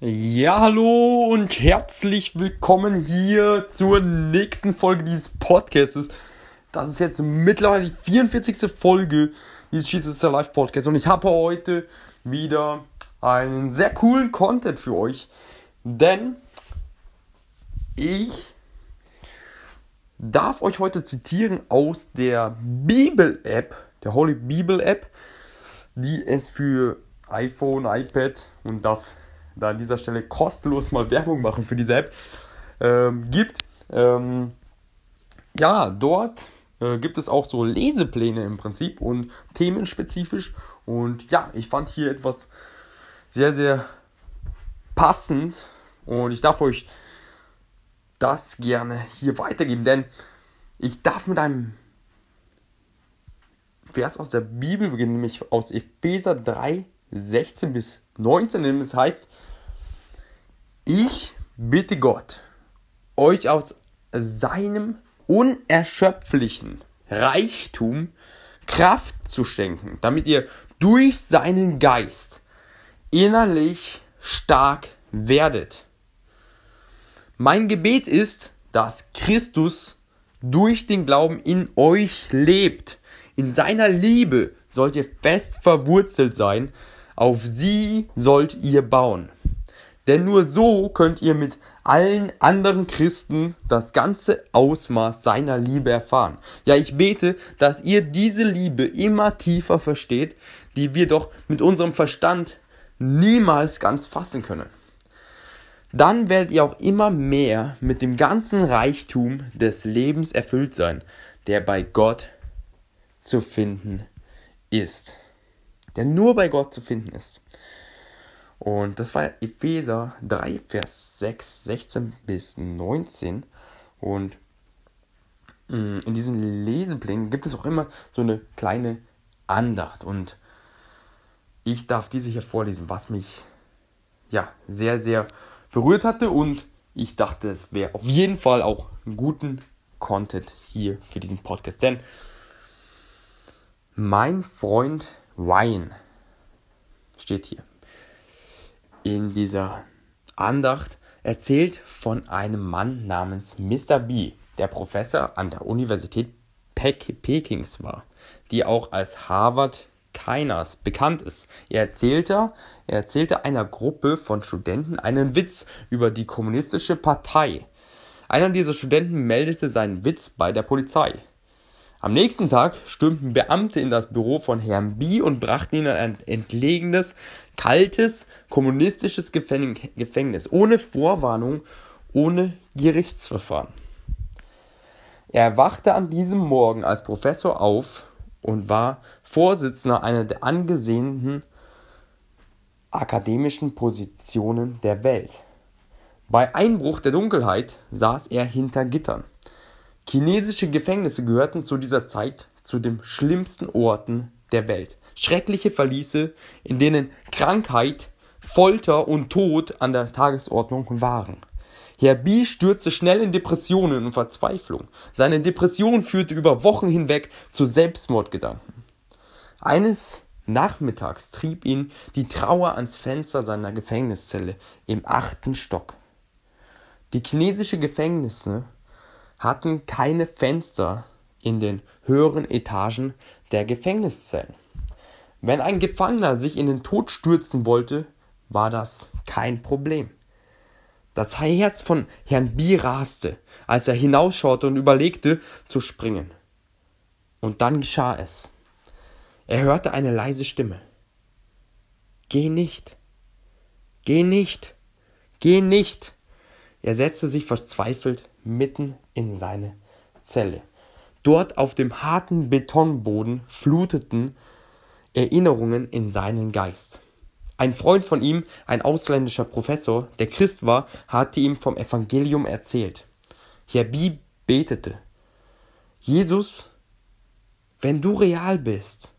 Ja, hallo und herzlich willkommen hier zur nächsten Folge dieses Podcasts. Das ist jetzt mittlerweile die 44. Folge dieses Jesus Live Podcasts und ich habe heute wieder einen sehr coolen Content für euch, denn ich darf euch heute zitieren aus der Bibel-App, der Holy Bibel-App, die es für iPhone, iPad und darf da an dieser Stelle kostenlos mal Werbung machen für diese App ähm, gibt. Ähm, ja, dort äh, gibt es auch so Lesepläne im Prinzip und themenspezifisch. Und ja, ich fand hier etwas sehr, sehr passend und ich darf euch das gerne hier weitergeben, denn ich darf mit einem Vers aus der Bibel beginnen, nämlich aus Epheser 3, 16 bis 19, das heißt, ich bitte Gott, euch aus seinem unerschöpflichen Reichtum Kraft zu schenken, damit ihr durch seinen Geist innerlich stark werdet. Mein Gebet ist, dass Christus durch den Glauben in euch lebt. In seiner Liebe sollt ihr fest verwurzelt sein. Auf sie sollt ihr bauen. Denn nur so könnt ihr mit allen anderen Christen das ganze Ausmaß seiner Liebe erfahren. Ja, ich bete, dass ihr diese Liebe immer tiefer versteht, die wir doch mit unserem Verstand niemals ganz fassen können. Dann werdet ihr auch immer mehr mit dem ganzen Reichtum des Lebens erfüllt sein, der bei Gott zu finden ist. Der nur bei Gott zu finden ist. Und das war Epheser 3, Vers 6, 16 bis 19. Und mm, in diesen Leseplänen gibt es auch immer so eine kleine Andacht. Und ich darf diese hier vorlesen, was mich ja sehr, sehr berührt hatte. Und ich dachte, es wäre auf jeden Fall auch einen guten Content hier für diesen Podcast. Denn mein Freund Ryan steht hier in dieser Andacht erzählt von einem Mann namens Mr. B, der Professor an der Universität Pekings war, die auch als Harvard Kainas bekannt ist. Er erzählte, er erzählte einer Gruppe von Studenten einen Witz über die kommunistische Partei. Einer dieser Studenten meldete seinen Witz bei der Polizei. Am nächsten Tag stürmten Beamte in das Büro von Herrn B und brachten ihn in ein entlegenes, kaltes, kommunistisches Gefängnis, ohne Vorwarnung, ohne Gerichtsverfahren. Er erwachte an diesem Morgen als Professor auf und war Vorsitzender einer der angesehenen akademischen Positionen der Welt. Bei Einbruch der Dunkelheit saß er hinter Gittern. Chinesische Gefängnisse gehörten zu dieser Zeit zu den schlimmsten Orten der Welt. Schreckliche Verliese, in denen Krankheit, Folter und Tod an der Tagesordnung waren. Herr B. stürzte schnell in Depressionen und Verzweiflung. Seine Depression führte über Wochen hinweg zu Selbstmordgedanken. Eines Nachmittags trieb ihn die Trauer ans Fenster seiner Gefängniszelle im achten Stock. Die chinesische Gefängnisse hatten keine Fenster in den höheren Etagen der Gefängniszellen. Wenn ein Gefangener sich in den Tod stürzen wollte, war das kein Problem. Das Herz von Herrn B. raste, als er hinausschaute und überlegte, zu springen. Und dann geschah es. Er hörte eine leise Stimme. Geh nicht. Geh nicht. Geh nicht. Er setzte sich verzweifelt mitten in seine Zelle. Dort auf dem harten Betonboden fluteten Erinnerungen in seinen Geist. Ein Freund von ihm, ein ausländischer Professor, der Christ war, hatte ihm vom Evangelium erzählt. Jabi betete. Jesus, wenn du real bist,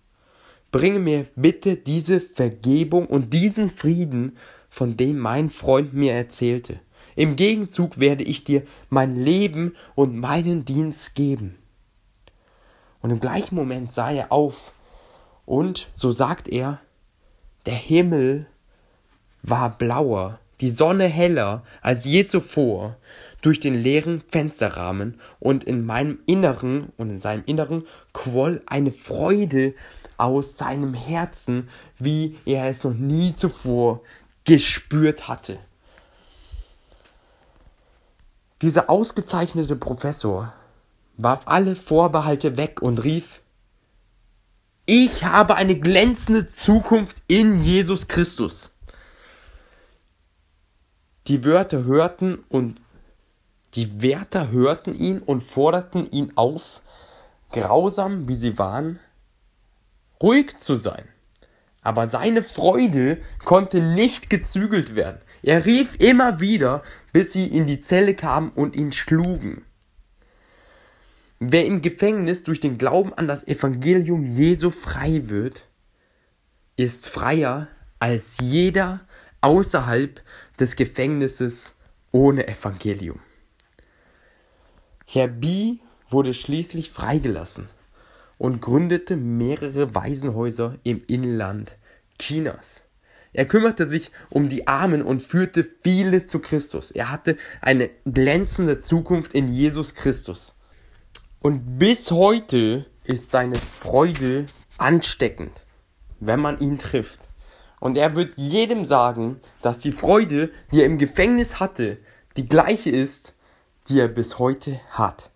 bringe mir bitte diese Vergebung und diesen Frieden, von dem mein Freund mir erzählte. Im Gegenzug werde ich dir mein Leben und meinen Dienst geben. Und im gleichen Moment sah er auf und, so sagt er, der Himmel war blauer, die Sonne heller als je zuvor durch den leeren Fensterrahmen und in meinem Inneren und in seinem Inneren quoll eine Freude aus seinem Herzen, wie er es noch nie zuvor gespürt hatte. Dieser ausgezeichnete Professor warf alle Vorbehalte weg und rief, ich habe eine glänzende Zukunft in Jesus Christus. Die Wörter hörten und die Wärter hörten ihn und forderten ihn auf, grausam wie sie waren, ruhig zu sein. Aber seine Freude konnte nicht gezügelt werden. Er rief immer wieder, bis sie in die Zelle kamen und ihn schlugen. Wer im Gefängnis durch den Glauben an das Evangelium Jesu frei wird, ist freier als jeder außerhalb des Gefängnisses ohne Evangelium. Herr Bi wurde schließlich freigelassen und gründete mehrere Waisenhäuser im Inland Chinas. Er kümmerte sich um die Armen und führte viele zu Christus. Er hatte eine glänzende Zukunft in Jesus Christus. Und bis heute ist seine Freude ansteckend, wenn man ihn trifft. Und er wird jedem sagen, dass die Freude, die er im Gefängnis hatte, die gleiche ist, die er bis heute hat.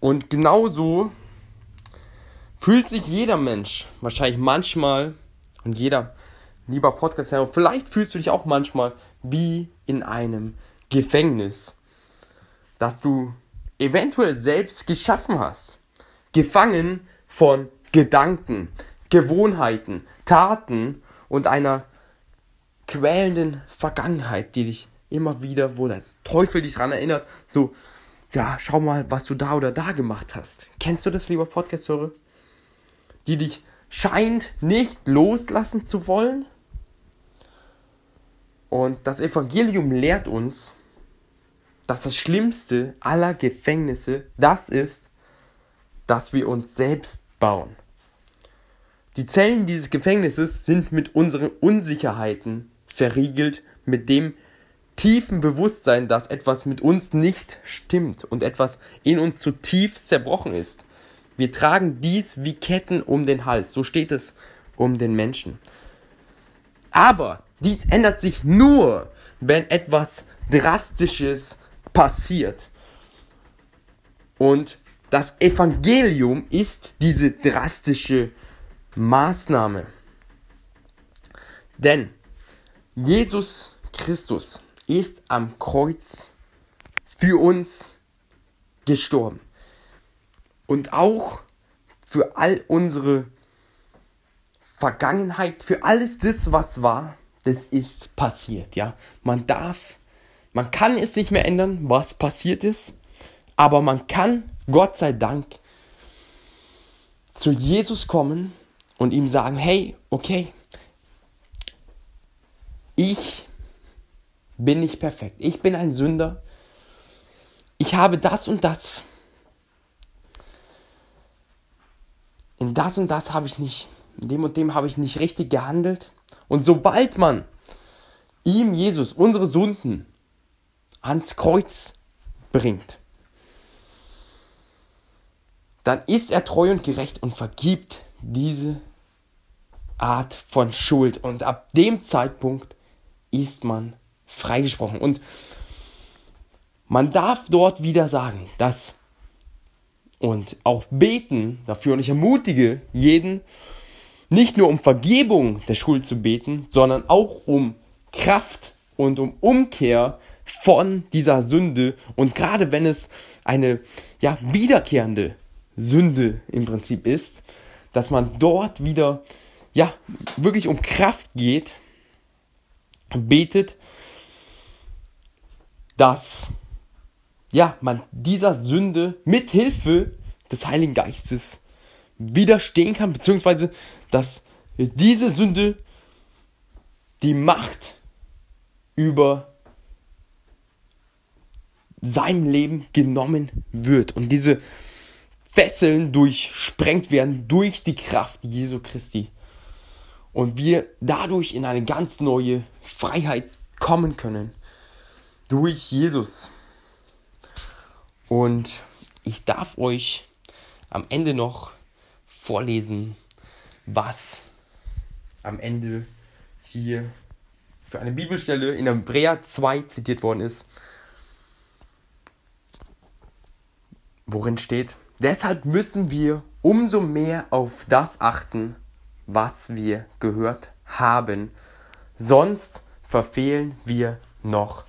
Und genauso fühlt sich jeder Mensch wahrscheinlich manchmal und jeder lieber podcast vielleicht fühlst du dich auch manchmal wie in einem Gefängnis, das du eventuell selbst geschaffen hast. Gefangen von Gedanken, Gewohnheiten, Taten und einer quälenden Vergangenheit, die dich immer wieder, wo der Teufel dich daran erinnert, so, ja, schau mal, was du da oder da gemacht hast. Kennst du das, lieber Podcast-Hörer? Die dich scheint nicht loslassen zu wollen. Und das Evangelium lehrt uns, dass das Schlimmste aller Gefängnisse das ist, dass wir uns selbst bauen. Die Zellen dieses Gefängnisses sind mit unseren Unsicherheiten verriegelt, mit dem tiefen Bewusstsein, dass etwas mit uns nicht stimmt und etwas in uns zutiefst zerbrochen ist. Wir tragen dies wie Ketten um den Hals, so steht es um den Menschen. Aber dies ändert sich nur, wenn etwas Drastisches passiert. Und das Evangelium ist diese drastische Maßnahme. Denn Jesus Christus ist am Kreuz für uns gestorben. Und auch für all unsere Vergangenheit, für alles das, was war, das ist passiert, ja. Man darf, man kann es nicht mehr ändern, was passiert ist, aber man kann, Gott sei Dank, zu Jesus kommen und ihm sagen, hey, okay, ich bin nicht perfekt. Ich bin ein Sünder. Ich habe das und das. In das und das habe ich nicht, in dem und dem habe ich nicht richtig gehandelt. Und sobald man ihm, Jesus, unsere Sünden ans Kreuz bringt, dann ist er treu und gerecht und vergibt diese Art von Schuld. Und ab dem Zeitpunkt ist man freigesprochen. Und man darf dort wieder sagen, dass und auch beten dafür. Und ich ermutige jeden, nicht nur um Vergebung der Schuld zu beten, sondern auch um Kraft und um Umkehr von dieser Sünde. Und gerade wenn es eine ja, wiederkehrende Sünde im Prinzip ist, dass man dort wieder ja wirklich um Kraft geht, betet dass ja, man dieser Sünde mit Hilfe des Heiligen Geistes widerstehen kann, beziehungsweise dass diese Sünde die Macht über seinem Leben genommen wird und diese Fesseln durchsprengt werden durch die Kraft Jesu Christi. und wir dadurch in eine ganz neue Freiheit kommen können. Durch Jesus. Und ich darf euch am Ende noch vorlesen, was am Ende hier für eine Bibelstelle in Hebräer 2 zitiert worden ist, worin steht, deshalb müssen wir umso mehr auf das achten, was wir gehört haben, sonst verfehlen wir noch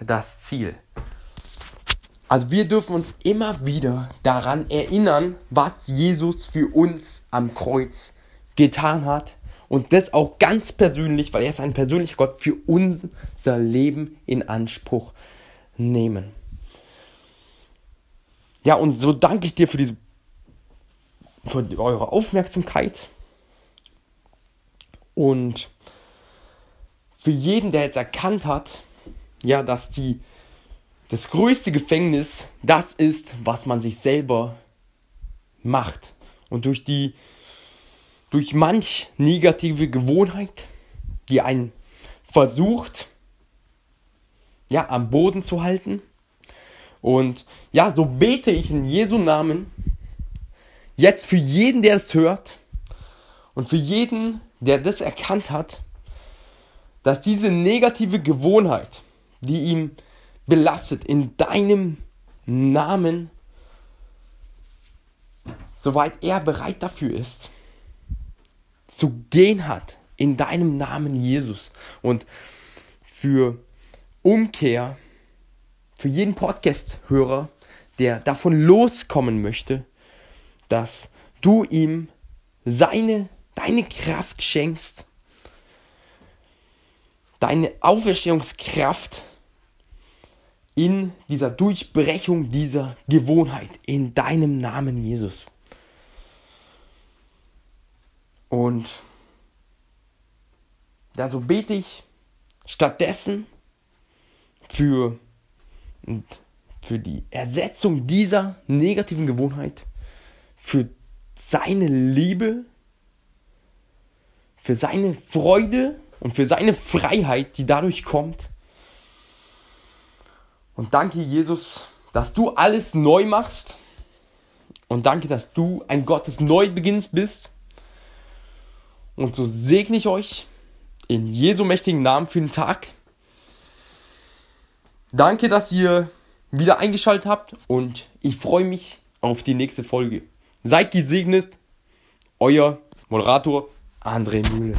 das Ziel. Also wir dürfen uns immer wieder daran erinnern, was Jesus für uns am Kreuz getan hat. Und das auch ganz persönlich, weil er ist ein persönlicher Gott, für unser Leben in Anspruch nehmen. Ja, und so danke ich dir für diese für eure Aufmerksamkeit. Und für jeden, der jetzt erkannt hat, ja, dass die das größte Gefängnis das ist, was man sich selber macht. Und durch die, durch manch negative Gewohnheit, die einen versucht, ja, am Boden zu halten. Und ja, so bete ich in Jesu Namen jetzt für jeden, der es hört und für jeden, der das erkannt hat, dass diese negative Gewohnheit, die ihm belastet in deinem Namen, soweit er bereit dafür ist, zu gehen hat in deinem Namen Jesus. Und für Umkehr, für jeden Podcast-Hörer, der davon loskommen möchte, dass du ihm seine, deine Kraft schenkst, deine Auferstehungskraft in dieser Durchbrechung dieser Gewohnheit in deinem Namen Jesus. Und da so bete ich stattdessen für, für die Ersetzung dieser negativen Gewohnheit, für seine Liebe, für seine Freude und für seine Freiheit, die dadurch kommt und danke, Jesus, dass du alles neu machst. Und danke, dass du ein Gott des Neubeginns bist. Und so segne ich euch in Jesu mächtigen Namen für den Tag. Danke, dass ihr wieder eingeschaltet habt und ich freue mich auf die nächste Folge. Seid gesegnet, euer Moderator André Mühle.